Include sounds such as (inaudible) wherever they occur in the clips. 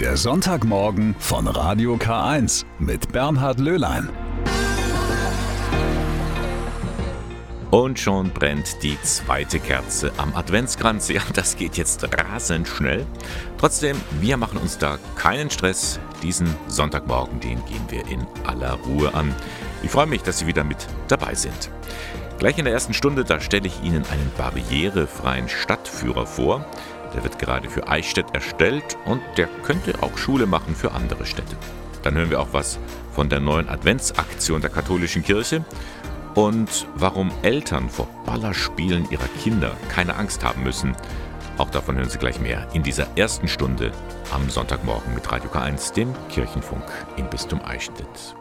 Der Sonntagmorgen von Radio K1 mit Bernhard Löhlein. Und schon brennt die zweite Kerze am Adventskranz. Ja, das geht jetzt rasend schnell. Trotzdem, wir machen uns da keinen Stress. Diesen Sonntagmorgen, den gehen wir in aller Ruhe an. Ich freue mich, dass Sie wieder mit dabei sind. Gleich in der ersten Stunde, da stelle ich Ihnen einen barrierefreien Stadtführer vor. Der wird gerade für Eichstätt erstellt und der könnte auch Schule machen für andere Städte. Dann hören wir auch was von der neuen Adventsaktion der katholischen Kirche und warum Eltern vor Ballerspielen ihrer Kinder keine Angst haben müssen. Auch davon hören Sie gleich mehr in dieser ersten Stunde am Sonntagmorgen mit Radio K1, dem Kirchenfunk im Bistum Eichstätt.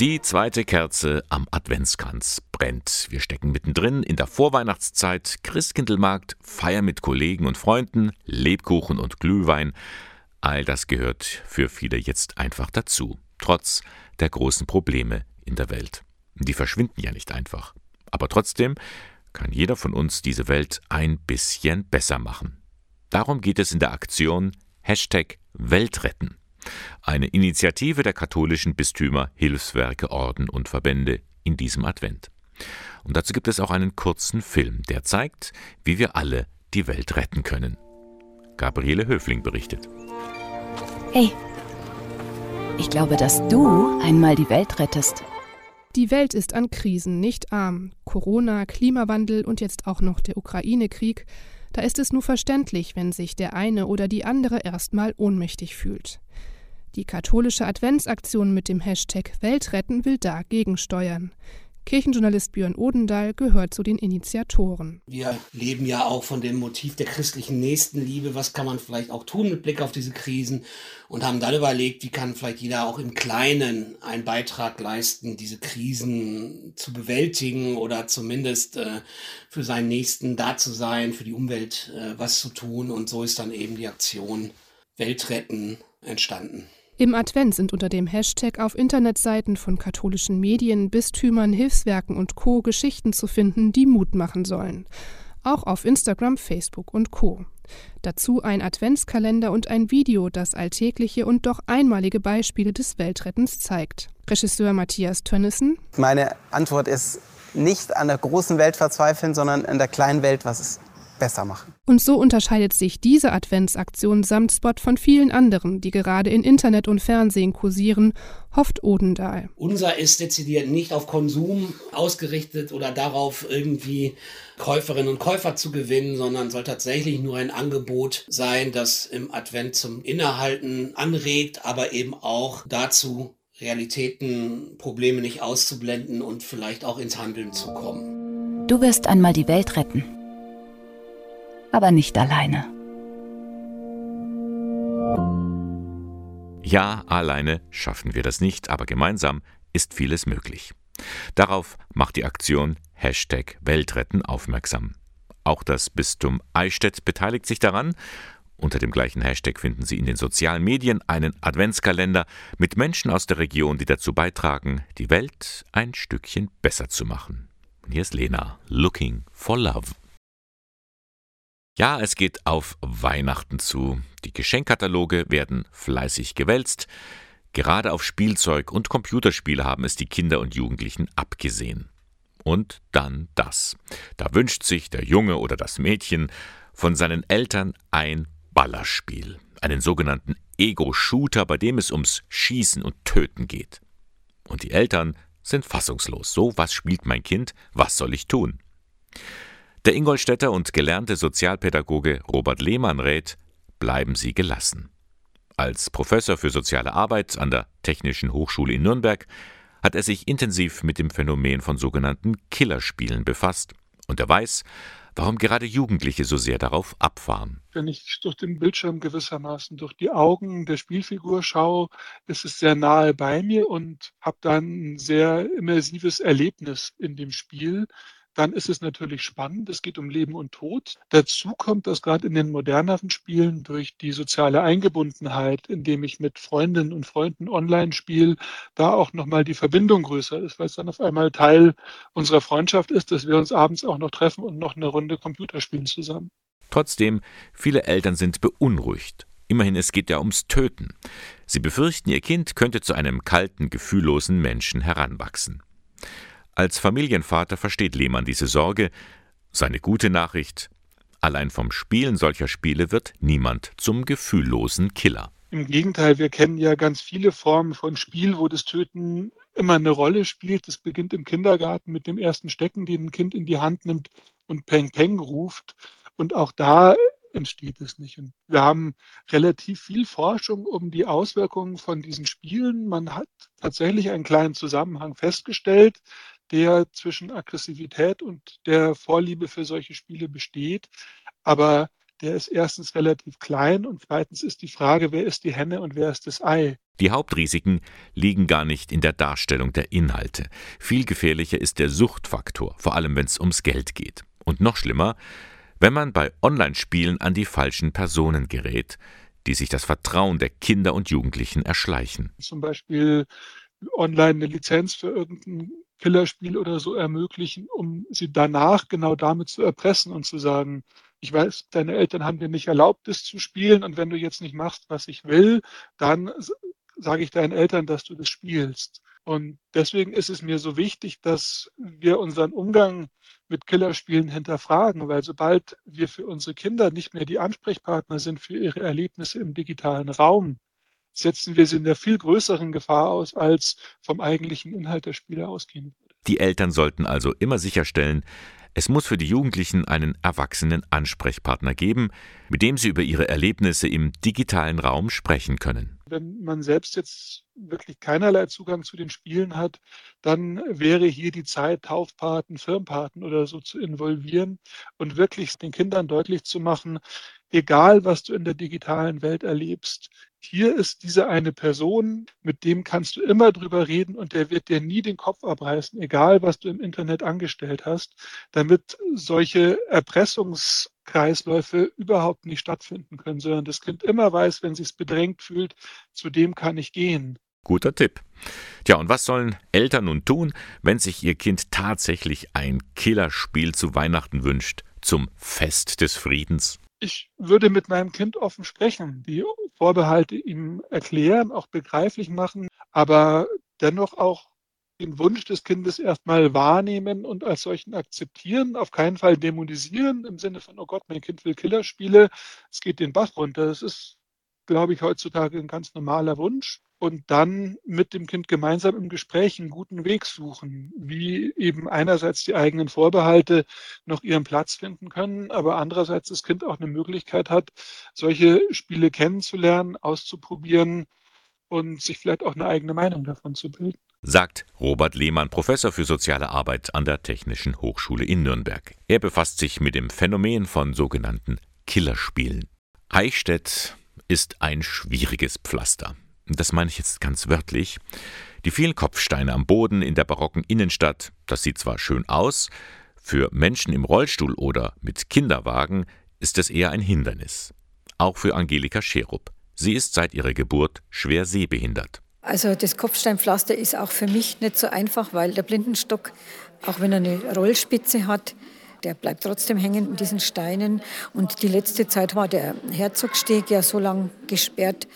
Die zweite Kerze am Adventskranz brennt. Wir stecken mittendrin in der Vorweihnachtszeit, Christkindlmarkt, Feier mit Kollegen und Freunden, Lebkuchen und Glühwein. All das gehört für viele jetzt einfach dazu, trotz der großen Probleme in der Welt. Die verschwinden ja nicht einfach. Aber trotzdem kann jeder von uns diese Welt ein bisschen besser machen. Darum geht es in der Aktion Hashtag Weltretten. Eine Initiative der katholischen Bistümer, Hilfswerke, Orden und Verbände in diesem Advent. Und dazu gibt es auch einen kurzen Film, der zeigt, wie wir alle die Welt retten können. Gabriele Höfling berichtet. Hey, ich glaube, dass du einmal die Welt rettest. Die Welt ist an Krisen nicht arm. Corona, Klimawandel und jetzt auch noch der Ukraine-Krieg. Da ist es nur verständlich, wenn sich der eine oder die andere erstmal ohnmächtig fühlt. Die katholische Adventsaktion mit dem Hashtag Weltretten will dagegen steuern. Kirchenjournalist Björn Odendahl gehört zu den Initiatoren. Wir leben ja auch von dem Motiv der christlichen Nächstenliebe. Was kann man vielleicht auch tun mit Blick auf diese Krisen? Und haben dann überlegt, wie kann vielleicht jeder auch im Kleinen einen Beitrag leisten, diese Krisen zu bewältigen oder zumindest äh, für seinen Nächsten da zu sein, für die Umwelt äh, was zu tun. Und so ist dann eben die Aktion Weltretten entstanden. Im Advent sind unter dem Hashtag auf Internetseiten von katholischen Medien, Bistümern, Hilfswerken und Co. Geschichten zu finden, die Mut machen sollen. Auch auf Instagram, Facebook und Co. Dazu ein Adventskalender und ein Video, das alltägliche und doch einmalige Beispiele des Weltrettens zeigt. Regisseur Matthias Tönnissen. Meine Antwort ist nicht an der großen Welt verzweifeln, sondern an der kleinen Welt, was ist besser machen. Und so unterscheidet sich diese Adventsaktion samt Spot von vielen anderen, die gerade in Internet und Fernsehen kursieren, hofft Odendahl. Unser ist dezidiert nicht auf Konsum ausgerichtet oder darauf irgendwie Käuferinnen und Käufer zu gewinnen, sondern soll tatsächlich nur ein Angebot sein, das im Advent zum Innehalten anregt, aber eben auch dazu Realitäten, Probleme nicht auszublenden und vielleicht auch ins Handeln zu kommen. Du wirst einmal die Welt retten aber nicht alleine. Ja, alleine schaffen wir das nicht, aber gemeinsam ist vieles möglich. Darauf macht die Aktion Hashtag Weltretten aufmerksam. Auch das Bistum Eichstätt beteiligt sich daran. Unter dem gleichen Hashtag finden Sie in den sozialen Medien einen Adventskalender mit Menschen aus der Region, die dazu beitragen, die Welt ein Stückchen besser zu machen. hier ist Lena, Looking for Love. Ja, es geht auf Weihnachten zu. Die Geschenkkataloge werden fleißig gewälzt. Gerade auf Spielzeug und Computerspiele haben es die Kinder und Jugendlichen abgesehen. Und dann das. Da wünscht sich der Junge oder das Mädchen von seinen Eltern ein Ballerspiel, einen sogenannten Ego-Shooter, bei dem es ums Schießen und Töten geht. Und die Eltern sind fassungslos. So, was spielt mein Kind? Was soll ich tun? Der Ingolstädter und gelernte Sozialpädagoge Robert Lehmann rät, bleiben Sie gelassen. Als Professor für soziale Arbeit an der Technischen Hochschule in Nürnberg hat er sich intensiv mit dem Phänomen von sogenannten Killerspielen befasst und er weiß, warum gerade Jugendliche so sehr darauf abfahren. Wenn ich durch den Bildschirm gewissermaßen durch die Augen der Spielfigur schaue, ist es sehr nahe bei mir und habe dann ein sehr immersives Erlebnis in dem Spiel dann ist es natürlich spannend. Es geht um Leben und Tod. Dazu kommt, dass gerade in den moderneren Spielen durch die soziale Eingebundenheit, indem ich mit Freundinnen und Freunden online spiele, da auch nochmal die Verbindung größer ist, weil es dann auf einmal Teil unserer Freundschaft ist, dass wir uns abends auch noch treffen und noch eine Runde Computer spielen zusammen. Trotzdem, viele Eltern sind beunruhigt. Immerhin, es geht ja ums Töten. Sie befürchten, ihr Kind könnte zu einem kalten, gefühllosen Menschen heranwachsen. Als Familienvater versteht Lehmann diese Sorge. Seine gute Nachricht, allein vom Spielen solcher Spiele wird niemand zum gefühllosen Killer. Im Gegenteil, wir kennen ja ganz viele Formen von Spiel, wo das Töten immer eine Rolle spielt. Das beginnt im Kindergarten mit dem ersten Stecken, den ein Kind in die Hand nimmt und Peng Peng ruft. Und auch da entsteht es nicht. Und wir haben relativ viel Forschung um die Auswirkungen von diesen Spielen. Man hat tatsächlich einen kleinen Zusammenhang festgestellt, der zwischen Aggressivität und der Vorliebe für solche Spiele besteht. Aber der ist erstens relativ klein und zweitens ist die Frage, wer ist die Henne und wer ist das Ei? Die Hauptrisiken liegen gar nicht in der Darstellung der Inhalte. Viel gefährlicher ist der Suchtfaktor, vor allem wenn es ums Geld geht. Und noch schlimmer, wenn man bei Online-Spielen an die falschen Personen gerät, die sich das Vertrauen der Kinder und Jugendlichen erschleichen. Zum Beispiel online eine Lizenz für irgendein Killerspiel oder so ermöglichen, um sie danach genau damit zu erpressen und zu sagen, ich weiß, deine Eltern haben dir nicht erlaubt, das zu spielen und wenn du jetzt nicht machst, was ich will, dann sage ich deinen Eltern, dass du das spielst. Und deswegen ist es mir so wichtig, dass wir unseren Umgang mit Killerspielen hinterfragen, weil sobald wir für unsere Kinder nicht mehr die Ansprechpartner sind für ihre Erlebnisse im digitalen Raum, setzen wir sie in der viel größeren Gefahr aus, als vom eigentlichen Inhalt der Spiele ausgehen würde. Die Eltern sollten also immer sicherstellen, es muss für die Jugendlichen einen erwachsenen Ansprechpartner geben, mit dem sie über ihre Erlebnisse im digitalen Raum sprechen können. Wenn man selbst jetzt wirklich keinerlei Zugang zu den Spielen hat, dann wäre hier die Zeit, Taufpaten, Firmpaten oder so zu involvieren und wirklich den Kindern deutlich zu machen, egal was du in der digitalen Welt erlebst, hier ist diese eine Person, mit dem kannst du immer drüber reden und der wird dir nie den Kopf abreißen, egal was du im Internet angestellt hast, damit solche Erpressungskreisläufe überhaupt nicht stattfinden können, sondern das Kind immer weiß, wenn sich bedrängt fühlt, zu dem kann ich gehen. Guter Tipp. Tja, und was sollen Eltern nun tun, wenn sich ihr Kind tatsächlich ein Killerspiel zu Weihnachten wünscht, zum Fest des Friedens? Ich würde mit meinem Kind offen sprechen, die Vorbehalte ihm erklären, auch begreiflich machen, aber dennoch auch den Wunsch des Kindes erstmal wahrnehmen und als solchen akzeptieren, auf keinen Fall dämonisieren im Sinne von, oh Gott, mein Kind will Killerspiele, es geht den Bach runter. Das ist, glaube ich, heutzutage ein ganz normaler Wunsch und dann mit dem Kind gemeinsam im Gespräch einen guten Weg suchen, wie eben einerseits die eigenen Vorbehalte noch ihren Platz finden können, aber andererseits das Kind auch eine Möglichkeit hat, solche Spiele kennenzulernen, auszuprobieren und sich vielleicht auch eine eigene Meinung davon zu bilden. Sagt Robert Lehmann, Professor für soziale Arbeit an der Technischen Hochschule in Nürnberg. Er befasst sich mit dem Phänomen von sogenannten Killerspielen. Eichstätt ist ein schwieriges Pflaster das meine ich jetzt ganz wörtlich, die vielen Kopfsteine am Boden in der barocken Innenstadt, das sieht zwar schön aus, für Menschen im Rollstuhl oder mit Kinderwagen ist es eher ein Hindernis. Auch für Angelika Scherup. Sie ist seit ihrer Geburt schwer sehbehindert. Also das Kopfsteinpflaster ist auch für mich nicht so einfach, weil der Blindenstock, auch wenn er eine Rollspitze hat, der bleibt trotzdem hängen in diesen Steinen. Und die letzte Zeit war der Herzogsteg ja so lang gesperrt,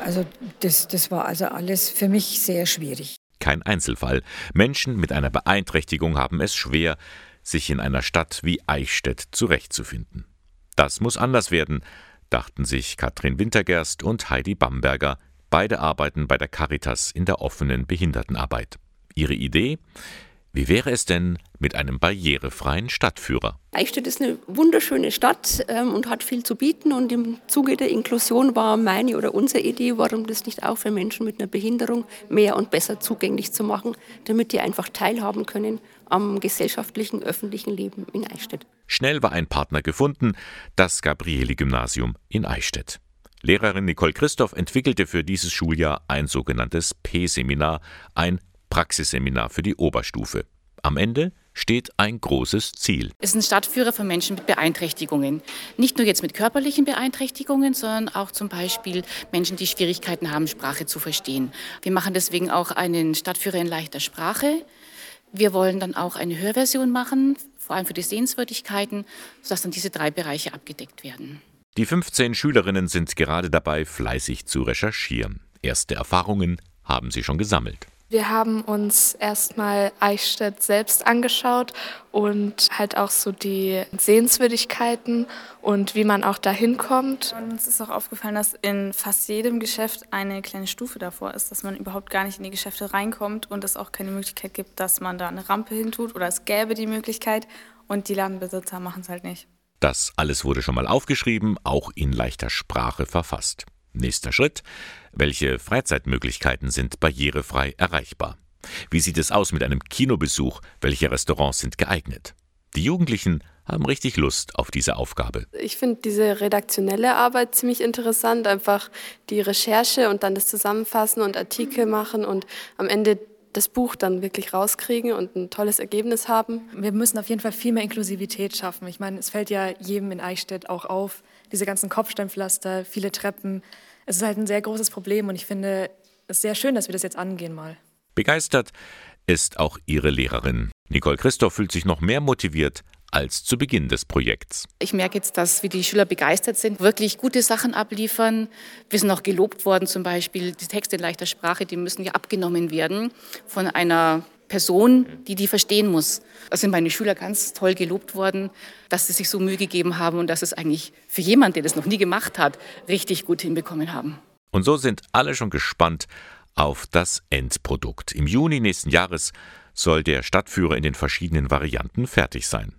also das, das war also alles für mich sehr schwierig. Kein Einzelfall. Menschen mit einer Beeinträchtigung haben es schwer, sich in einer Stadt wie Eichstätt zurechtzufinden. Das muss anders werden, dachten sich Katrin Wintergerst und Heidi Bamberger. Beide arbeiten bei der Caritas in der offenen Behindertenarbeit. Ihre Idee? Wie wäre es denn mit einem barrierefreien Stadtführer? Eichstätt ist eine wunderschöne Stadt ähm, und hat viel zu bieten. Und im Zuge der Inklusion war meine oder unsere Idee, warum das nicht auch für Menschen mit einer Behinderung mehr und besser zugänglich zu machen, damit die einfach teilhaben können am gesellschaftlichen, öffentlichen Leben in Eichstätt. Schnell war ein Partner gefunden, das Gabrieli-Gymnasium in Eichstätt. Lehrerin Nicole Christoph entwickelte für dieses Schuljahr ein sogenanntes P-Seminar, ein Praxisseminar für die Oberstufe. Am Ende steht ein großes Ziel. Es ist ein Stadtführer für Menschen mit Beeinträchtigungen. Nicht nur jetzt mit körperlichen Beeinträchtigungen, sondern auch zum Beispiel Menschen, die Schwierigkeiten haben, Sprache zu verstehen. Wir machen deswegen auch einen Stadtführer in leichter Sprache. Wir wollen dann auch eine Hörversion machen, vor allem für die Sehenswürdigkeiten, sodass dann diese drei Bereiche abgedeckt werden. Die 15 Schülerinnen sind gerade dabei, fleißig zu recherchieren. Erste Erfahrungen haben sie schon gesammelt. Wir haben uns erstmal Eichstätt selbst angeschaut und halt auch so die Sehenswürdigkeiten und wie man auch da hinkommt. Uns ist auch aufgefallen, dass in fast jedem Geschäft eine kleine Stufe davor ist, dass man überhaupt gar nicht in die Geschäfte reinkommt und es auch keine Möglichkeit gibt, dass man da eine Rampe hintut oder es gäbe die Möglichkeit und die Ladenbesitzer machen es halt nicht. Das alles wurde schon mal aufgeschrieben, auch in leichter Sprache verfasst. Nächster Schritt. Welche Freizeitmöglichkeiten sind barrierefrei erreichbar? Wie sieht es aus mit einem Kinobesuch? Welche Restaurants sind geeignet? Die Jugendlichen haben richtig Lust auf diese Aufgabe. Ich finde diese redaktionelle Arbeit ziemlich interessant, einfach die Recherche und dann das Zusammenfassen und Artikel machen und am Ende das Buch dann wirklich rauskriegen und ein tolles Ergebnis haben. Wir müssen auf jeden Fall viel mehr Inklusivität schaffen. Ich meine, es fällt ja jedem in Eichstätt auch auf, diese ganzen Kopfsteinpflaster, viele Treppen. Es ist halt ein sehr großes Problem und ich finde es sehr schön, dass wir das jetzt angehen mal. Begeistert ist auch ihre Lehrerin. Nicole Christoph fühlt sich noch mehr motiviert als zu Beginn des Projekts. Ich merke jetzt, dass wir die Schüler begeistert sind, wirklich gute Sachen abliefern. Wir sind auch gelobt worden, zum Beispiel die Texte in leichter Sprache, die müssen ja abgenommen werden von einer Person, die die verstehen muss. Da sind meine Schüler ganz toll gelobt worden, dass sie sich so Mühe gegeben haben und dass es eigentlich für jemanden, der das noch nie gemacht hat, richtig gut hinbekommen haben. Und so sind alle schon gespannt auf das Endprodukt. Im Juni nächsten Jahres soll der Stadtführer in den verschiedenen Varianten fertig sein.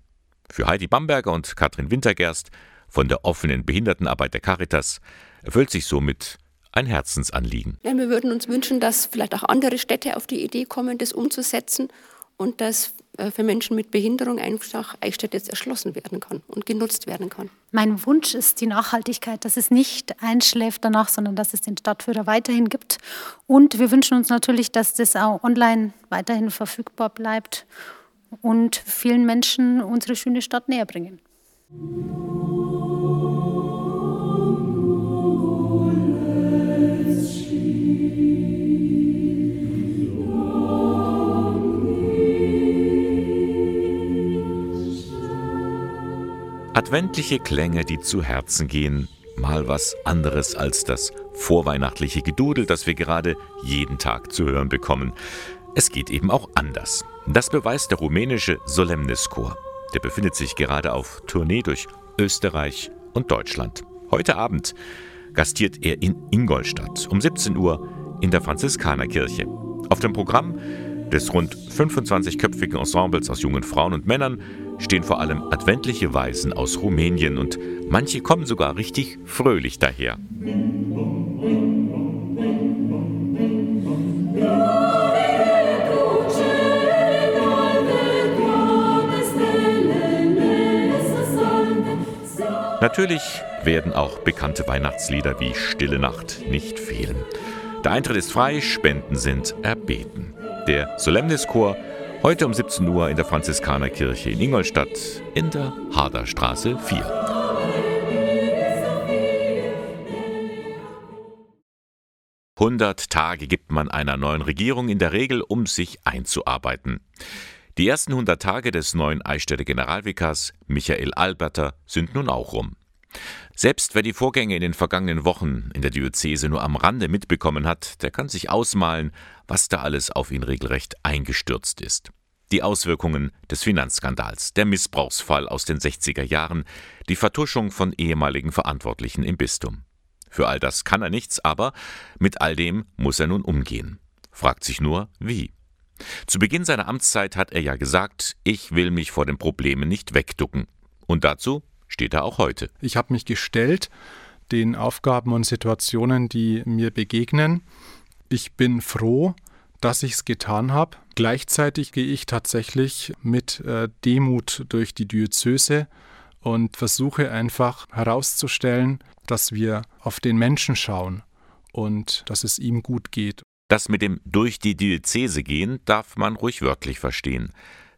Für Heidi Bamberger und Katrin Wintergerst von der offenen Behindertenarbeit der Caritas erfüllt sich somit ein Herzensanliegen. Ja, wir würden uns wünschen, dass vielleicht auch andere Städte auf die Idee kommen, das umzusetzen und dass äh, für Menschen mit Behinderung einfach Eichstätt jetzt erschlossen werden kann und genutzt werden kann. Mein Wunsch ist die Nachhaltigkeit, dass es nicht einschläft danach, sondern dass es den Stadtführer weiterhin gibt. Und wir wünschen uns natürlich, dass das auch online weiterhin verfügbar bleibt und vielen Menschen unsere schöne Stadt näher bringen. Adventliche Klänge, die zu Herzen gehen, mal was anderes als das vorweihnachtliche Gedudel, das wir gerade jeden Tag zu hören bekommen. Es geht eben auch anders. Das beweist der rumänische Solemnischor. Der befindet sich gerade auf Tournee durch Österreich und Deutschland. Heute Abend gastiert er in Ingolstadt um 17 Uhr in der Franziskanerkirche. Auf dem Programm des rund 25-köpfigen Ensembles aus jungen Frauen und Männern stehen vor allem adventliche Weisen aus Rumänien und manche kommen sogar richtig fröhlich daher. Natürlich werden auch bekannte Weihnachtslieder wie Stille Nacht nicht fehlen. Der Eintritt ist frei, Spenden sind erbeten. Der Solemnischor Heute um 17 Uhr in der Franziskanerkirche in Ingolstadt in der Haderstraße 4. Hundert Tage gibt man einer neuen Regierung in der Regel, um sich einzuarbeiten. Die ersten 100 Tage des neuen Eichstätter Generalvikars Michael Alberter sind nun auch rum. Selbst wer die Vorgänge in den vergangenen Wochen in der Diözese nur am Rande mitbekommen hat, der kann sich ausmalen, was da alles auf ihn regelrecht eingestürzt ist. Die Auswirkungen des Finanzskandals, der Missbrauchsfall aus den 60er Jahren, die Vertuschung von ehemaligen Verantwortlichen im Bistum. Für all das kann er nichts, aber mit all dem muss er nun umgehen. Fragt sich nur, wie. Zu Beginn seiner Amtszeit hat er ja gesagt, ich will mich vor den Problemen nicht wegducken. Und dazu steht er auch heute. Ich habe mich gestellt den Aufgaben und Situationen, die mir begegnen. Ich bin froh, dass ich es getan habe. Gleichzeitig gehe ich tatsächlich mit äh, Demut durch die Diözese und versuche einfach herauszustellen, dass wir auf den Menschen schauen und dass es ihm gut geht. Das mit dem durch die Diözese gehen darf man ruhig wörtlich verstehen.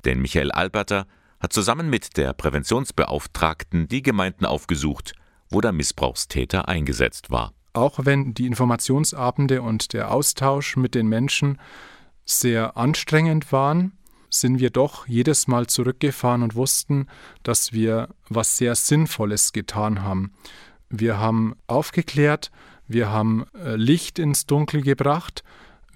Denn Michael Alberter hat zusammen mit der Präventionsbeauftragten die Gemeinden aufgesucht, wo der Missbrauchstäter eingesetzt war. Auch wenn die Informationsabende und der Austausch mit den Menschen sehr anstrengend waren, sind wir doch jedes Mal zurückgefahren und wussten, dass wir was sehr Sinnvolles getan haben. Wir haben aufgeklärt, wir haben äh, Licht ins Dunkel gebracht,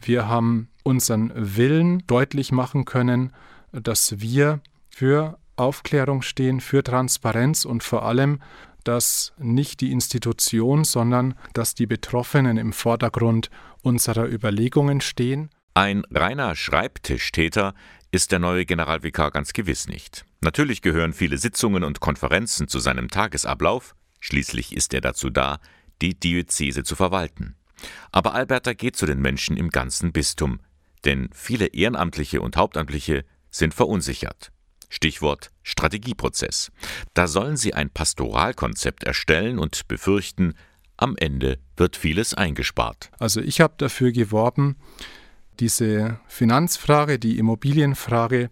wir haben unseren Willen deutlich machen können, dass wir für Aufklärung stehen, für Transparenz und vor allem, dass nicht die Institution, sondern dass die Betroffenen im Vordergrund unserer Überlegungen stehen. Ein reiner Schreibtischtäter ist der neue Generalvikar ganz gewiss nicht. Natürlich gehören viele Sitzungen und Konferenzen zu seinem Tagesablauf, schließlich ist er dazu da, die Diözese zu verwalten. Aber Alberta geht zu den Menschen im ganzen Bistum, denn viele Ehrenamtliche und Hauptamtliche sind verunsichert. Stichwort Strategieprozess. Da sollen sie ein Pastoralkonzept erstellen und befürchten, am Ende wird vieles eingespart. Also ich habe dafür geworben, diese Finanzfrage, die Immobilienfrage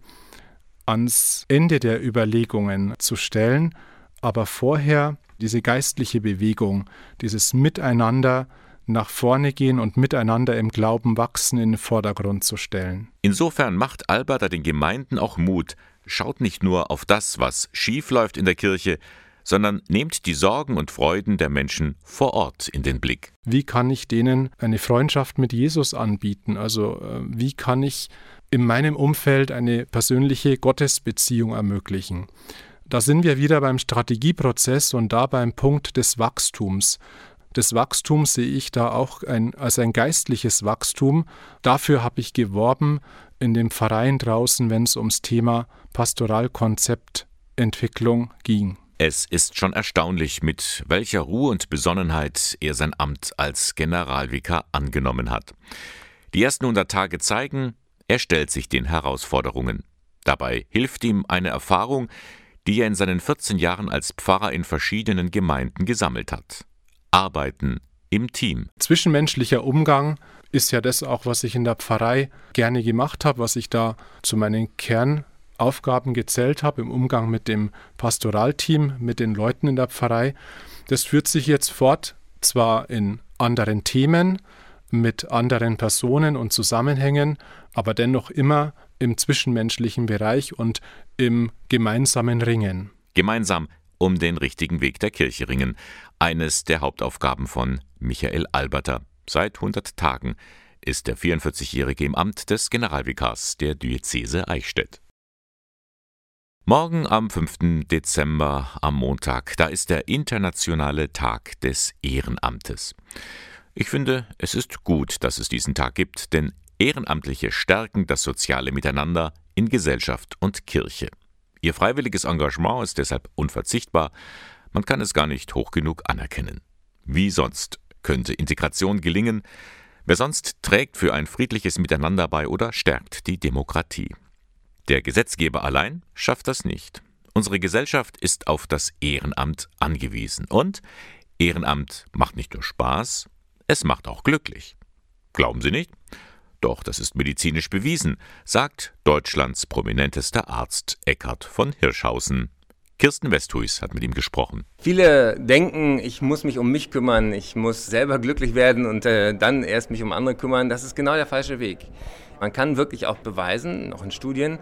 ans Ende der Überlegungen zu stellen, aber vorher diese geistliche Bewegung, dieses Miteinander nach vorne gehen und miteinander im Glauben wachsen in den Vordergrund zu stellen. Insofern macht Alberta den Gemeinden auch Mut, schaut nicht nur auf das, was schief läuft in der Kirche, sondern nehmt die Sorgen und Freuden der Menschen vor Ort in den Blick. Wie kann ich denen eine Freundschaft mit Jesus anbieten? Also äh, wie kann ich in meinem Umfeld eine persönliche Gottesbeziehung ermöglichen? Da sind wir wieder beim Strategieprozess und da beim Punkt des Wachstums. Das Wachstum sehe ich da auch ein, als ein geistliches Wachstum. Dafür habe ich geworben in dem Verein draußen, wenn es ums Thema Pastoralkonzeptentwicklung ging. Es ist schon erstaunlich, mit welcher Ruhe und Besonnenheit er sein Amt als Generalvikar angenommen hat. Die ersten 100 Tage zeigen, er stellt sich den Herausforderungen. Dabei hilft ihm eine Erfahrung, die er in seinen 14 Jahren als Pfarrer in verschiedenen Gemeinden gesammelt hat. Arbeiten im Team. Zwischenmenschlicher Umgang ist ja das auch, was ich in der Pfarrei gerne gemacht habe, was ich da zu meinen Kern Aufgaben gezählt habe im Umgang mit dem Pastoralteam, mit den Leuten in der Pfarrei. Das führt sich jetzt fort, zwar in anderen Themen, mit anderen Personen und Zusammenhängen, aber dennoch immer im zwischenmenschlichen Bereich und im gemeinsamen Ringen. Gemeinsam um den richtigen Weg der Kirche ringen. Eines der Hauptaufgaben von Michael Alberter. Seit 100 Tagen ist der 44-Jährige im Amt des Generalvikars der Diözese Eichstätt. Morgen am 5. Dezember, am Montag, da ist der internationale Tag des Ehrenamtes. Ich finde, es ist gut, dass es diesen Tag gibt, denn Ehrenamtliche stärken das soziale Miteinander in Gesellschaft und Kirche. Ihr freiwilliges Engagement ist deshalb unverzichtbar, man kann es gar nicht hoch genug anerkennen. Wie sonst könnte Integration gelingen, wer sonst trägt für ein friedliches Miteinander bei oder stärkt die Demokratie. Der Gesetzgeber allein schafft das nicht. Unsere Gesellschaft ist auf das Ehrenamt angewiesen. Und Ehrenamt macht nicht nur Spaß, es macht auch glücklich. Glauben Sie nicht? Doch, das ist medizinisch bewiesen, sagt Deutschlands prominentester Arzt Eckhard von Hirschhausen. Kirsten Westhuis hat mit ihm gesprochen. Viele denken, ich muss mich um mich kümmern, ich muss selber glücklich werden und äh, dann erst mich um andere kümmern. Das ist genau der falsche Weg. Man kann wirklich auch beweisen, auch in Studien,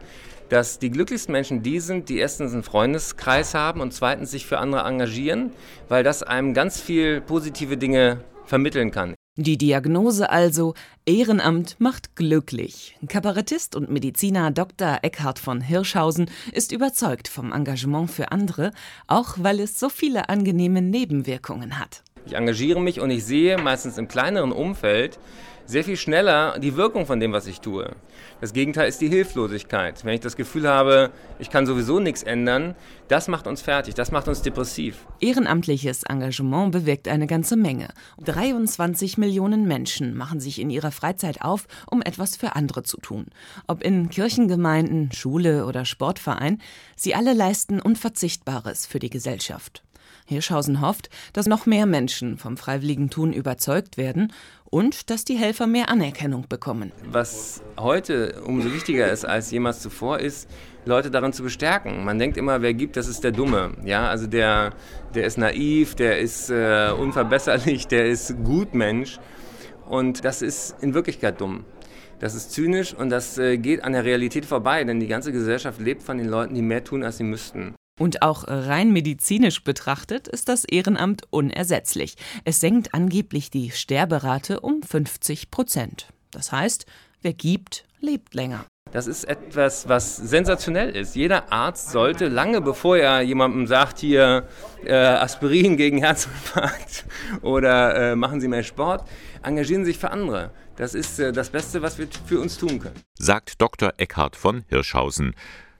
dass die glücklichsten Menschen die sind, die erstens einen Freundeskreis haben und zweitens sich für andere engagieren, weil das einem ganz viel positive Dinge vermitteln kann. Die Diagnose also Ehrenamt macht glücklich. Kabarettist und Mediziner Dr. Eckhard von Hirschhausen ist überzeugt vom Engagement für andere, auch weil es so viele angenehme Nebenwirkungen hat. Ich engagiere mich und ich sehe meistens im kleineren Umfeld, sehr viel schneller die Wirkung von dem, was ich tue. Das Gegenteil ist die Hilflosigkeit. Wenn ich das Gefühl habe, ich kann sowieso nichts ändern, das macht uns fertig, das macht uns depressiv. Ehrenamtliches Engagement bewirkt eine ganze Menge. 23 Millionen Menschen machen sich in ihrer Freizeit auf, um etwas für andere zu tun. Ob in Kirchengemeinden, Schule oder Sportverein, sie alle leisten Unverzichtbares für die Gesellschaft. Hirschhausen hofft, dass noch mehr Menschen vom Freiwilligentun überzeugt werden und dass die Helfer mehr Anerkennung bekommen. Was heute umso wichtiger ist als jemals zuvor, ist, Leute darin zu bestärken. Man denkt immer, wer gibt, das ist der Dumme. Ja, also der, der ist naiv, der ist äh, unverbesserlich, (laughs) der ist Gutmensch. Und das ist in Wirklichkeit dumm. Das ist zynisch und das äh, geht an der Realität vorbei, denn die ganze Gesellschaft lebt von den Leuten, die mehr tun, als sie müssten. Und auch rein medizinisch betrachtet ist das Ehrenamt unersetzlich. Es senkt angeblich die Sterberate um 50 Prozent. Das heißt, wer gibt, lebt länger. Das ist etwas, was sensationell ist. Jeder Arzt sollte lange bevor er jemandem sagt, hier äh, Aspirin gegen Herzinfarkt (laughs) oder äh, machen Sie mehr Sport, engagieren Sie sich für andere. Das ist äh, das Beste, was wir für uns tun können. Sagt Dr. Eckhard von Hirschhausen.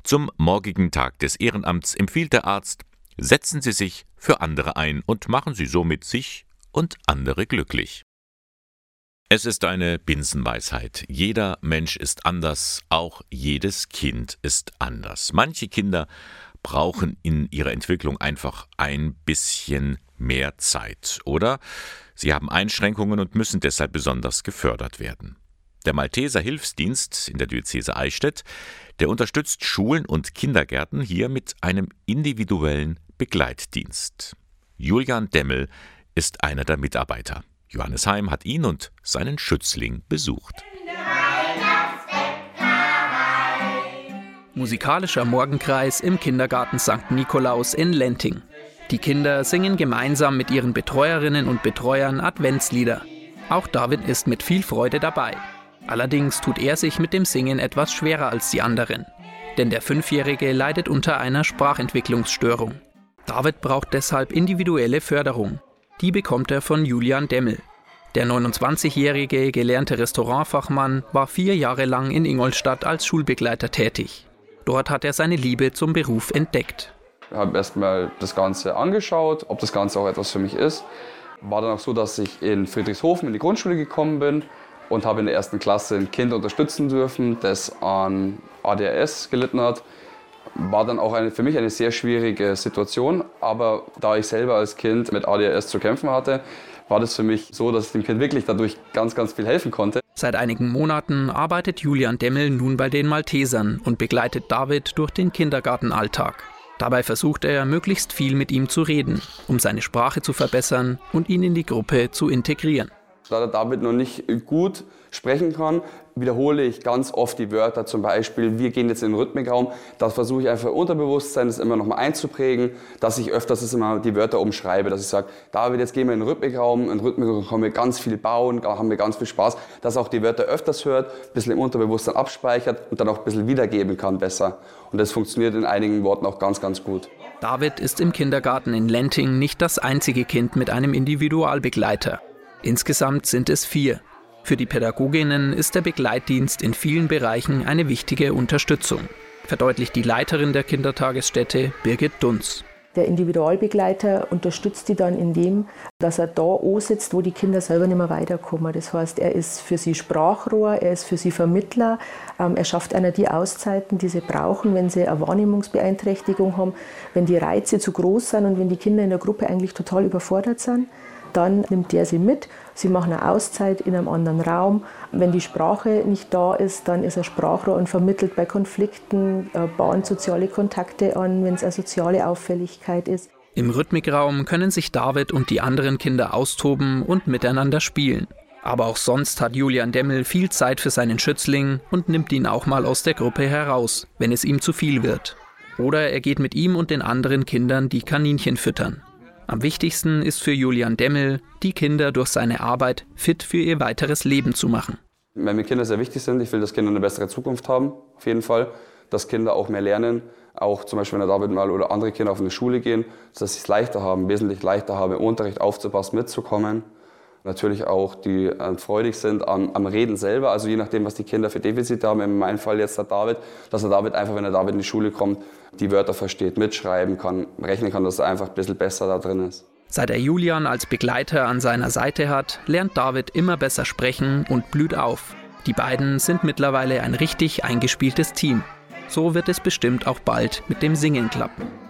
Zum morgigen Tag des Ehrenamts empfiehlt der Arzt, setzen Sie sich für andere ein und machen Sie somit sich und andere glücklich. Es ist eine Binsenweisheit. Jeder Mensch ist anders, auch jedes Kind ist anders. Manche Kinder brauchen in ihrer Entwicklung einfach ein bisschen mehr Zeit oder sie haben Einschränkungen und müssen deshalb besonders gefördert werden. Der Malteser Hilfsdienst in der Diözese Eichstätt, der unterstützt Schulen und Kindergärten hier mit einem individuellen Begleitdienst. Julian Demmel ist einer der Mitarbeiter. Johannes Heim hat ihn und seinen Schützling besucht. Musikalischer Morgenkreis im Kindergarten St. Nikolaus in Lenting. Die Kinder singen gemeinsam mit ihren Betreuerinnen und Betreuern Adventslieder. Auch David ist mit viel Freude dabei. Allerdings tut er sich mit dem Singen etwas schwerer als die anderen. Denn der Fünfjährige leidet unter einer Sprachentwicklungsstörung. David braucht deshalb individuelle Förderung. Die bekommt er von Julian Demmel. Der 29-jährige gelernte Restaurantfachmann war vier Jahre lang in Ingolstadt als Schulbegleiter tätig. Dort hat er seine Liebe zum Beruf entdeckt. Ich habe erstmal das Ganze angeschaut, ob das Ganze auch etwas für mich ist. War dann auch so, dass ich in Friedrichshofen in die Grundschule gekommen bin und habe in der ersten Klasse ein Kind unterstützen dürfen, das an ADHS gelitten hat. War dann auch eine, für mich eine sehr schwierige Situation, aber da ich selber als Kind mit ADHS zu kämpfen hatte, war das für mich so, dass ich dem Kind wirklich dadurch ganz, ganz viel helfen konnte. Seit einigen Monaten arbeitet Julian Demmel nun bei den Maltesern und begleitet David durch den Kindergartenalltag. Dabei versucht er, möglichst viel mit ihm zu reden, um seine Sprache zu verbessern und ihn in die Gruppe zu integrieren. Da der David noch nicht gut sprechen kann, wiederhole ich ganz oft die Wörter, zum Beispiel, wir gehen jetzt in den Rhythmikraum. Da versuche ich einfach Unterbewusstsein, das immer noch mal einzuprägen, dass ich öfters das immer die Wörter umschreibe, dass ich sage, David, jetzt gehen wir in den Rhythmikraum, in den Rhythmikraum können wir ganz viel bauen, haben wir ganz viel Spaß, dass auch die Wörter öfters hört, ein bisschen im Unterbewusstsein abspeichert und dann auch ein bisschen wiedergeben kann besser. Und das funktioniert in einigen Worten auch ganz, ganz gut. David ist im Kindergarten in Lenting nicht das einzige Kind mit einem Individualbegleiter. Insgesamt sind es vier. Für die Pädagoginnen ist der Begleitdienst in vielen Bereichen eine wichtige Unterstützung, verdeutlicht die Leiterin der Kindertagesstätte Birgit Dunz. Der Individualbegleiter unterstützt die dann in dem, dass er da sitzt, wo die Kinder selber nicht mehr weiterkommen. Das heißt, er ist für sie Sprachrohr, er ist für sie Vermittler, ähm, er schafft einer die Auszeiten, die sie brauchen, wenn sie eine Wahrnehmungsbeeinträchtigung haben, wenn die Reize zu groß sind und wenn die Kinder in der Gruppe eigentlich total überfordert sind dann nimmt der sie mit. Sie machen eine Auszeit in einem anderen Raum. Wenn die Sprache nicht da ist, dann ist er Sprachrohr und vermittelt bei Konflikten, äh, bahnt soziale Kontakte an, wenn es eine soziale Auffälligkeit ist. Im Rhythmikraum können sich David und die anderen Kinder austoben und miteinander spielen. Aber auch sonst hat Julian Demmel viel Zeit für seinen Schützling und nimmt ihn auch mal aus der Gruppe heraus, wenn es ihm zu viel wird. Oder er geht mit ihm und den anderen Kindern die Kaninchen füttern. Am wichtigsten ist für Julian Demmel, die Kinder durch seine Arbeit fit für ihr weiteres Leben zu machen. Wenn mir Kinder sehr wichtig sind, ich will, dass Kinder eine bessere Zukunft haben, auf jeden Fall. Dass Kinder auch mehr lernen, auch zum Beispiel, wenn der David mal oder andere Kinder auf eine Schule gehen, dass sie es leichter haben, wesentlich leichter haben, im Unterricht aufzupassen, mitzukommen natürlich auch, die äh, freudig sind am, am, Reden selber. Also je nachdem, was die Kinder für Defizite haben. In meinem Fall jetzt der David, dass der David einfach, wenn der David in die Schule kommt, die Wörter versteht, mitschreiben kann, rechnen kann, dass er einfach ein bisschen besser da drin ist. Seit er Julian als Begleiter an seiner Seite hat, lernt David immer besser sprechen und blüht auf. Die beiden sind mittlerweile ein richtig eingespieltes Team. So wird es bestimmt auch bald mit dem Singen klappen.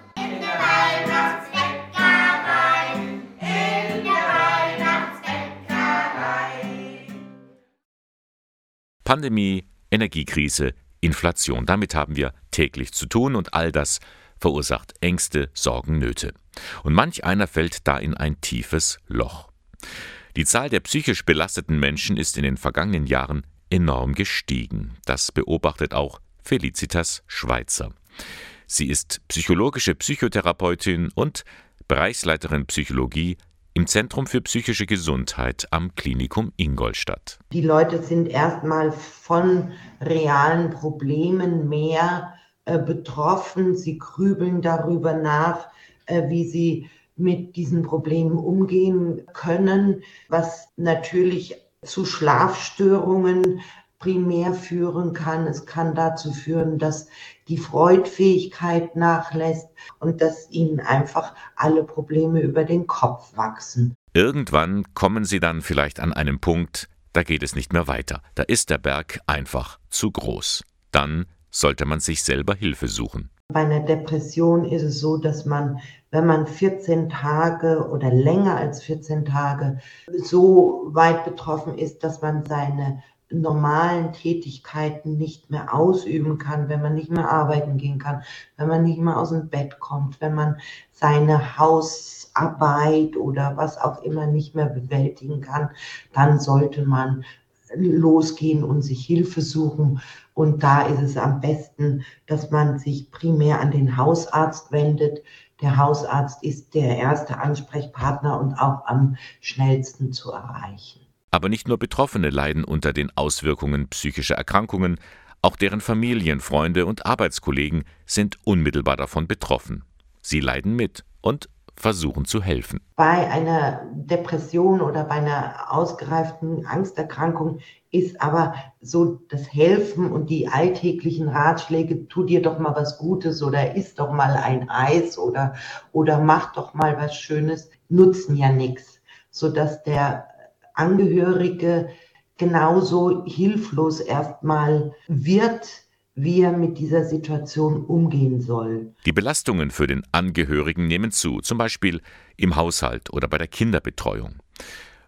Pandemie, Energiekrise, Inflation. Damit haben wir täglich zu tun und all das verursacht Ängste, Sorgen, Nöte. Und manch einer fällt da in ein tiefes Loch. Die Zahl der psychisch belasteten Menschen ist in den vergangenen Jahren enorm gestiegen. Das beobachtet auch Felicitas Schweizer. Sie ist psychologische Psychotherapeutin und Bereichsleiterin Psychologie im Zentrum für psychische Gesundheit am Klinikum Ingolstadt. Die Leute sind erstmal von realen Problemen mehr äh, betroffen. Sie grübeln darüber nach, äh, wie sie mit diesen Problemen umgehen können, was natürlich zu Schlafstörungen primär führen kann. Es kann dazu führen, dass die Freudfähigkeit nachlässt und dass ihnen einfach alle Probleme über den Kopf wachsen. Irgendwann kommen sie dann vielleicht an einem Punkt, da geht es nicht mehr weiter. Da ist der Berg einfach zu groß. Dann sollte man sich selber Hilfe suchen. Bei einer Depression ist es so, dass man, wenn man 14 Tage oder länger als 14 Tage so weit betroffen ist, dass man seine normalen Tätigkeiten nicht mehr ausüben kann, wenn man nicht mehr arbeiten gehen kann, wenn man nicht mehr aus dem Bett kommt, wenn man seine Hausarbeit oder was auch immer nicht mehr bewältigen kann, dann sollte man losgehen und sich Hilfe suchen. Und da ist es am besten, dass man sich primär an den Hausarzt wendet. Der Hausarzt ist der erste Ansprechpartner und auch am schnellsten zu erreichen. Aber nicht nur Betroffene leiden unter den Auswirkungen psychischer Erkrankungen, auch deren Familien, Freunde und Arbeitskollegen sind unmittelbar davon betroffen. Sie leiden mit und versuchen zu helfen. Bei einer Depression oder bei einer ausgereiften Angsterkrankung ist aber so das Helfen und die alltäglichen Ratschläge, tu dir doch mal was Gutes oder isst doch mal ein Eis oder, oder mach doch mal was Schönes, nutzen ja nichts, sodass der Angehörige genauso hilflos erstmal wird, wie er mit dieser Situation umgehen soll. Die Belastungen für den Angehörigen nehmen zu, zum Beispiel im Haushalt oder bei der Kinderbetreuung.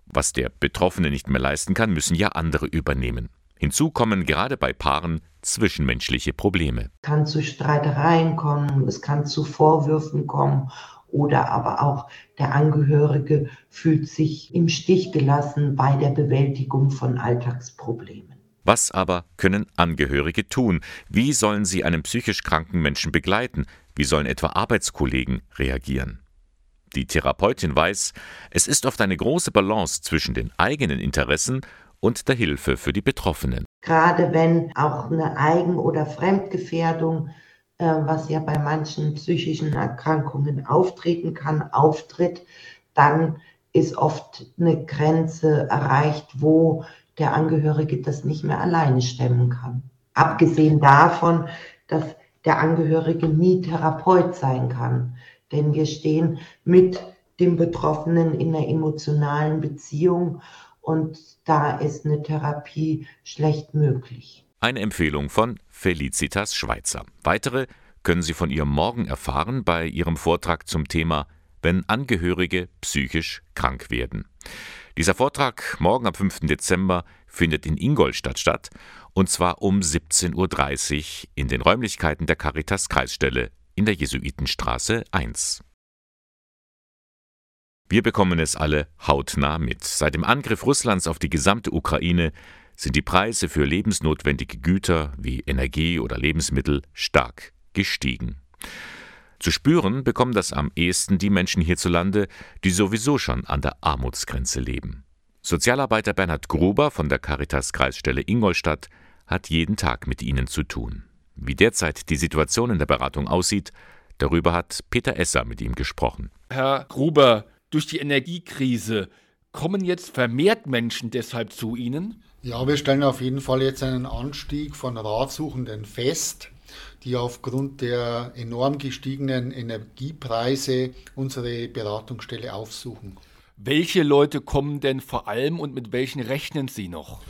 Was der Betroffene nicht mehr leisten kann, müssen ja andere übernehmen. Hinzu kommen gerade bei Paaren zwischenmenschliche Probleme. Es kann zu Streitereien kommen, es kann zu Vorwürfen kommen oder aber auch der Angehörige fühlt sich im Stich gelassen bei der Bewältigung von Alltagsproblemen. Was aber können Angehörige tun? Wie sollen sie einen psychisch kranken Menschen begleiten? Wie sollen etwa Arbeitskollegen reagieren? Die Therapeutin weiß, es ist oft eine große Balance zwischen den eigenen Interessen und der Hilfe für die Betroffenen. Gerade wenn auch eine Eigen- oder Fremdgefährdung äh, was ja bei manchen psychischen Erkrankungen auftreten kann, auftritt, dann ist oft eine Grenze erreicht, wo der Angehörige das nicht mehr alleine stemmen kann. Abgesehen davon, dass der Angehörige nie Therapeut sein kann. Denn wir stehen mit dem Betroffenen in einer emotionalen Beziehung und da ist eine Therapie schlecht möglich. Eine Empfehlung von Felicitas Schweizer. Weitere können Sie von ihr morgen erfahren bei ihrem Vortrag zum Thema Wenn Angehörige psychisch krank werden. Dieser Vortrag morgen am 5. Dezember findet in Ingolstadt statt und zwar um 17.30 Uhr in den Räumlichkeiten der Caritas Kreisstelle in der Jesuitenstraße 1. Wir bekommen es alle hautnah mit. Seit dem Angriff Russlands auf die gesamte Ukraine sind die Preise für lebensnotwendige Güter wie Energie oder Lebensmittel stark gestiegen. Zu spüren bekommen das am ehesten die Menschen hierzulande, die sowieso schon an der Armutsgrenze leben. Sozialarbeiter Bernhard Gruber von der Caritas Kreisstelle Ingolstadt hat jeden Tag mit ihnen zu tun. Wie derzeit die Situation in der Beratung aussieht, darüber hat Peter Esser mit ihm gesprochen. Herr Gruber, durch die Energiekrise kommen jetzt vermehrt Menschen deshalb zu Ihnen? Ja, wir stellen auf jeden Fall jetzt einen Anstieg von Ratsuchenden fest, die aufgrund der enorm gestiegenen Energiepreise unsere Beratungsstelle aufsuchen. Welche Leute kommen denn vor allem und mit welchen rechnen Sie noch?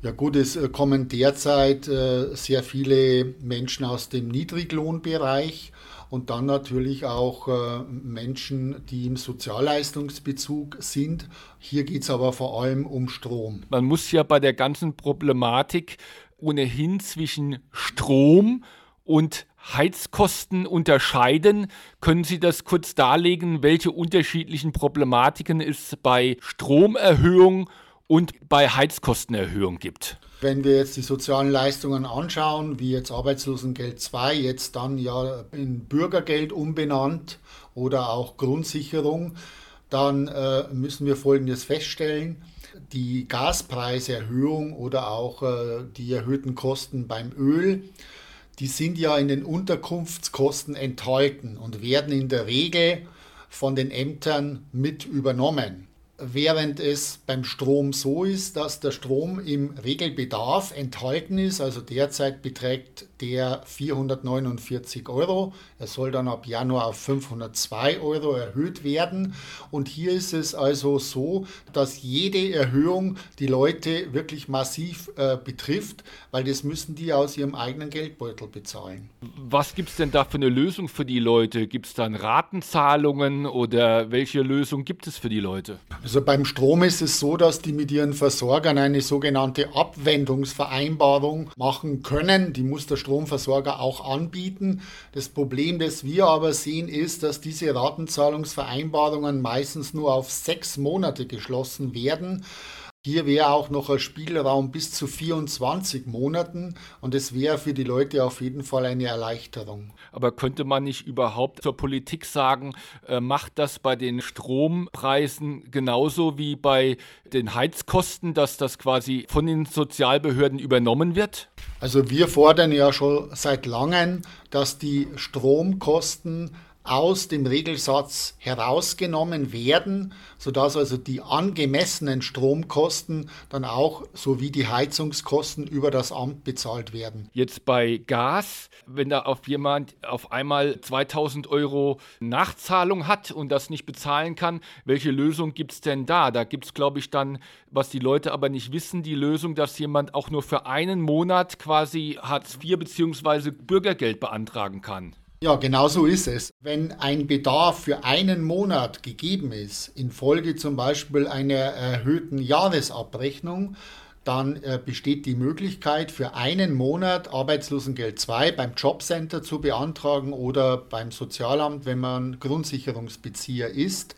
Ja gut, es äh, kommen derzeit äh, sehr viele Menschen aus dem Niedriglohnbereich und dann natürlich auch äh, Menschen, die im Sozialleistungsbezug sind. Hier geht es aber vor allem um Strom. Man muss ja bei der ganzen Problematik ohnehin zwischen Strom und Heizkosten unterscheiden. Können Sie das kurz darlegen, welche unterschiedlichen Problematiken es bei Stromerhöhung und bei Heizkostenerhöhung gibt? Wenn wir jetzt die sozialen Leistungen anschauen, wie jetzt Arbeitslosengeld 2, jetzt dann ja in Bürgergeld umbenannt oder auch Grundsicherung, dann äh, müssen wir Folgendes feststellen. Die Gaspreiserhöhung oder auch äh, die erhöhten Kosten beim Öl, die sind ja in den Unterkunftskosten enthalten und werden in der Regel von den Ämtern mit übernommen während es beim Strom so ist, dass der Strom im Regelbedarf enthalten ist. Also derzeit beträgt der 449 Euro. Er soll dann ab Januar auf 502 Euro erhöht werden. Und hier ist es also so, dass jede Erhöhung die Leute wirklich massiv äh, betrifft, weil das müssen die aus ihrem eigenen Geldbeutel bezahlen. Was gibt es denn da für eine Lösung für die Leute? Gibt es dann Ratenzahlungen oder welche Lösung gibt es für die Leute? Also beim Strom ist es so, dass die mit ihren Versorgern eine sogenannte Abwendungsvereinbarung machen können. Die muss der Stromversorger auch anbieten. Das Problem, das wir aber sehen, ist, dass diese Ratenzahlungsvereinbarungen meistens nur auf sechs Monate geschlossen werden. Hier wäre auch noch ein Spielraum bis zu 24 Monaten und es wäre für die Leute auf jeden Fall eine Erleichterung. Aber könnte man nicht überhaupt zur Politik sagen, äh, macht das bei den Strompreisen genauso wie bei den Heizkosten, dass das quasi von den Sozialbehörden übernommen wird? Also wir fordern ja schon seit langem, dass die Stromkosten aus dem Regelsatz herausgenommen werden, sodass also die angemessenen Stromkosten dann auch sowie die Heizungskosten über das Amt bezahlt werden. Jetzt bei Gas, wenn da auf jemand auf einmal 2000 Euro Nachzahlung hat und das nicht bezahlen kann, welche Lösung gibt es denn da? Da gibt es, glaube ich, dann, was die Leute aber nicht wissen, die Lösung, dass jemand auch nur für einen Monat quasi Hartz IV bzw. Bürgergeld beantragen kann. Ja, genau so ist es. Wenn ein Bedarf für einen Monat gegeben ist, infolge zum Beispiel einer erhöhten Jahresabrechnung, dann äh, besteht die Möglichkeit für einen Monat Arbeitslosengeld 2 beim Jobcenter zu beantragen oder beim Sozialamt, wenn man Grundsicherungsbezieher ist.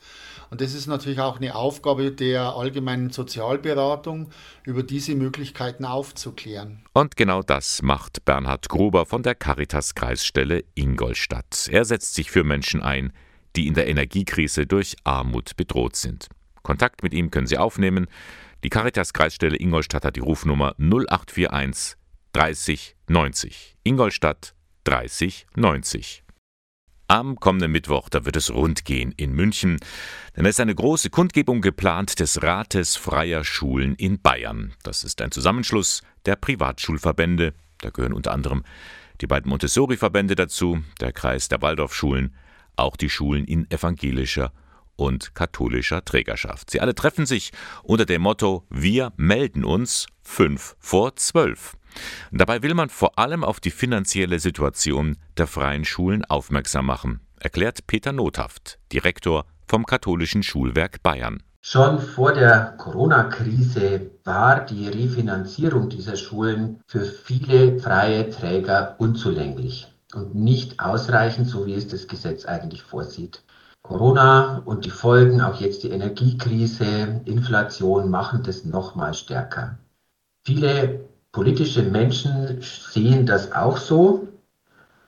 Und das ist natürlich auch eine Aufgabe der allgemeinen Sozialberatung, über diese Möglichkeiten aufzuklären. Und genau das macht Bernhard Gruber von der Caritas Kreisstelle Ingolstadt. Er setzt sich für Menschen ein, die in der Energiekrise durch Armut bedroht sind. Kontakt mit ihm können Sie aufnehmen. Die Caritas Kreisstelle Ingolstadt hat die Rufnummer 0841 30 90. Ingolstadt 30 90. Am kommenden Mittwoch, da wird es rund gehen in München, denn es ist eine große Kundgebung geplant des Rates freier Schulen in Bayern. Das ist ein Zusammenschluss der Privatschulverbände, da gehören unter anderem die beiden Montessori-Verbände dazu, der Kreis der Waldorfschulen, auch die Schulen in evangelischer und katholischer Trägerschaft. Sie alle treffen sich unter dem Motto Wir melden uns fünf vor zwölf. Dabei will man vor allem auf die finanzielle Situation der freien Schulen aufmerksam machen, erklärt Peter Nothaft, Direktor vom Katholischen Schulwerk Bayern. Schon vor der Corona-Krise war die Refinanzierung dieser Schulen für viele freie Träger unzulänglich und nicht ausreichend, so wie es das Gesetz eigentlich vorsieht. Corona und die Folgen, auch jetzt die Energiekrise, Inflation machen das nochmal stärker. Viele Politische Menschen sehen das auch so,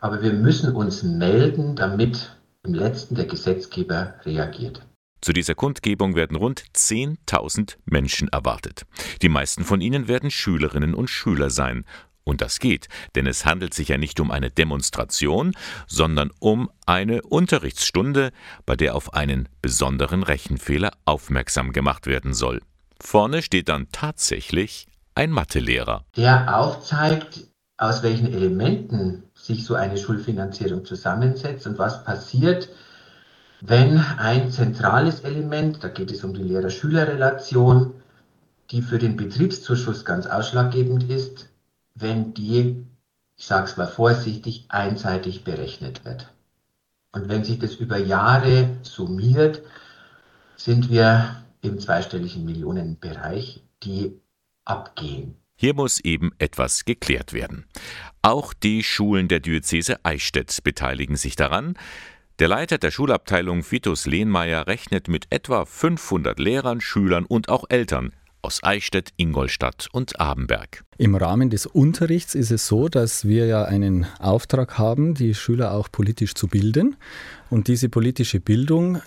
aber wir müssen uns melden, damit im letzten der Gesetzgeber reagiert. Zu dieser Kundgebung werden rund 10.000 Menschen erwartet. Die meisten von ihnen werden Schülerinnen und Schüler sein. Und das geht, denn es handelt sich ja nicht um eine Demonstration, sondern um eine Unterrichtsstunde, bei der auf einen besonderen Rechenfehler aufmerksam gemacht werden soll. Vorne steht dann tatsächlich ein Mathelehrer. Der aufzeigt, aus welchen Elementen sich so eine Schulfinanzierung zusammensetzt und was passiert, wenn ein zentrales Element, da geht es um die Lehrer-Schüler-Relation, die für den Betriebszuschuss ganz ausschlaggebend ist, wenn die, ich sage es mal vorsichtig, einseitig berechnet wird. Und wenn sich das über Jahre summiert, sind wir im zweistelligen Millionenbereich, die abgehen. Hier muss eben etwas geklärt werden. Auch die Schulen der Diözese Eichstätt beteiligen sich daran. Der Leiter der Schulabteilung Vitus Lehnmeier rechnet mit etwa 500 Lehrern, Schülern und auch Eltern aus Eichstätt, Ingolstadt und Abenberg. Im Rahmen des Unterrichts ist es so, dass wir ja einen Auftrag haben, die Schüler auch politisch zu bilden. Und diese politische Bildung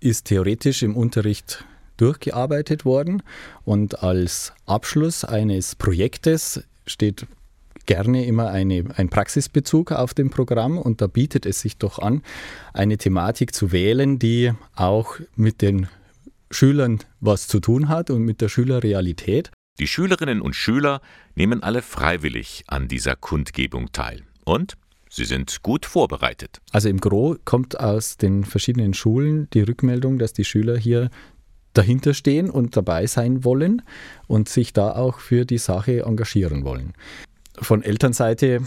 ist theoretisch im Unterricht durchgearbeitet worden und als Abschluss eines Projektes steht gerne immer eine, ein Praxisbezug auf dem Programm und da bietet es sich doch an, eine Thematik zu wählen, die auch mit den Schülern was zu tun hat und mit der Schülerrealität. Die Schülerinnen und Schüler nehmen alle freiwillig an dieser Kundgebung teil. Und sie sind gut vorbereitet. Also im Gro kommt aus den verschiedenen Schulen die Rückmeldung, dass die Schüler hier dahinter stehen und dabei sein wollen und sich da auch für die Sache engagieren wollen. Von Elternseite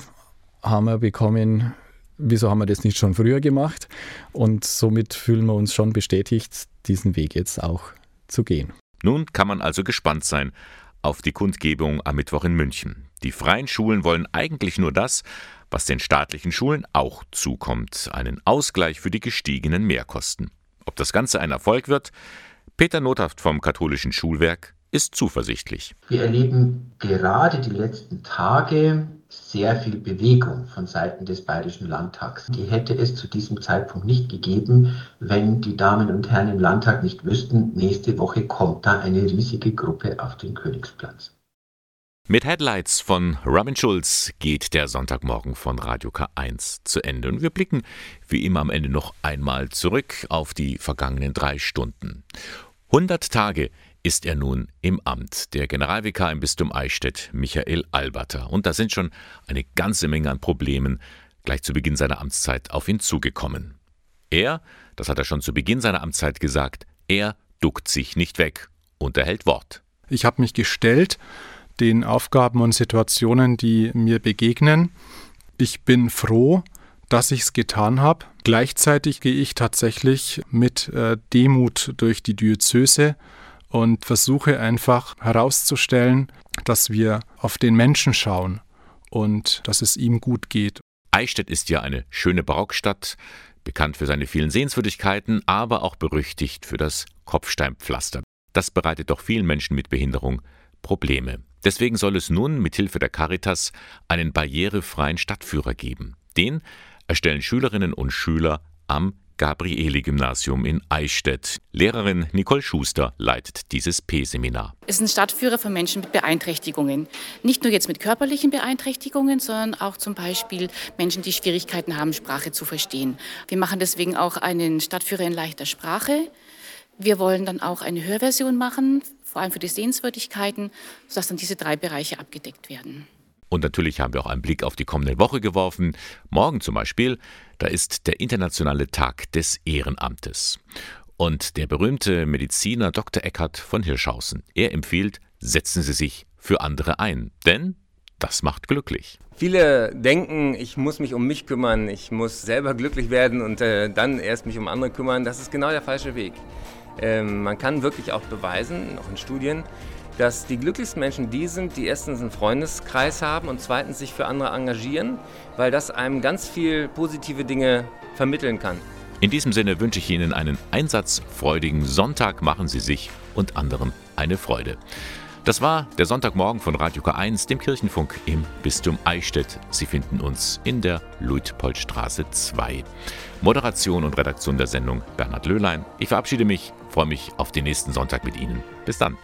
haben wir bekommen, wieso haben wir das nicht schon früher gemacht? Und somit fühlen wir uns schon bestätigt, diesen Weg jetzt auch zu gehen. Nun kann man also gespannt sein auf die Kundgebung am Mittwoch in München. Die freien Schulen wollen eigentlich nur das, was den staatlichen Schulen auch zukommt, einen Ausgleich für die gestiegenen Mehrkosten. Ob das Ganze ein Erfolg wird? Peter Nothaft vom katholischen Schulwerk ist zuversichtlich. Wir erleben gerade die letzten Tage sehr viel Bewegung von Seiten des Bayerischen Landtags. Die hätte es zu diesem Zeitpunkt nicht gegeben, wenn die Damen und Herren im Landtag nicht wüssten, nächste Woche kommt da eine riesige Gruppe auf den Königsplatz. Mit Headlights von Robin Schulz geht der Sonntagmorgen von Radio K1 zu Ende. Und wir blicken wie immer am Ende noch einmal zurück auf die vergangenen drei Stunden. 100 Tage ist er nun im Amt, der Generalvikar im Bistum Eichstätt, Michael Alberter. Und da sind schon eine ganze Menge an Problemen gleich zu Beginn seiner Amtszeit auf ihn zugekommen. Er, das hat er schon zu Beginn seiner Amtszeit gesagt, er duckt sich nicht weg und er hält Wort. Ich habe mich gestellt den Aufgaben und Situationen, die mir begegnen. Ich bin froh, dass ich es getan habe. Gleichzeitig gehe ich tatsächlich mit äh, Demut durch die Diözese und versuche einfach herauszustellen, dass wir auf den Menschen schauen und dass es ihm gut geht. Eichstätt ist ja eine schöne Barockstadt, bekannt für seine vielen Sehenswürdigkeiten, aber auch berüchtigt für das Kopfsteinpflaster. Das bereitet doch vielen Menschen mit Behinderung Probleme. Deswegen soll es nun mit Hilfe der Caritas einen barrierefreien Stadtführer geben. Den erstellen Schülerinnen und Schüler am Gabrieli-Gymnasium in Eichstätt. Lehrerin Nicole Schuster leitet dieses P-Seminar. Es ist ein Stadtführer für Menschen mit Beeinträchtigungen. Nicht nur jetzt mit körperlichen Beeinträchtigungen, sondern auch zum Beispiel Menschen, die Schwierigkeiten haben, Sprache zu verstehen. Wir machen deswegen auch einen Stadtführer in leichter Sprache. Wir wollen dann auch eine Hörversion machen, vor allem für die Sehenswürdigkeiten, sodass dann diese drei Bereiche abgedeckt werden. Und natürlich haben wir auch einen Blick auf die kommende Woche geworfen. Morgen zum Beispiel, da ist der internationale Tag des Ehrenamtes. Und der berühmte Mediziner Dr. Eckhard von Hirschhausen, er empfiehlt, setzen Sie sich für andere ein, denn das macht glücklich. Viele denken, ich muss mich um mich kümmern, ich muss selber glücklich werden und äh, dann erst mich um andere kümmern. Das ist genau der falsche Weg. Ähm, man kann wirklich auch beweisen, auch in Studien, dass die glücklichsten Menschen die sind, die erstens einen Freundeskreis haben und zweitens sich für andere engagieren, weil das einem ganz viel positive Dinge vermitteln kann. In diesem Sinne wünsche ich Ihnen einen einsatzfreudigen Sonntag. Machen Sie sich und anderen eine Freude. Das war der Sonntagmorgen von Radio K1, dem Kirchenfunk im Bistum Eichstätt. Sie finden uns in der Luitpoldstraße 2. Moderation und Redaktion der Sendung Bernhard Löhlein. Ich verabschiede mich, freue mich auf den nächsten Sonntag mit Ihnen. Bis dann.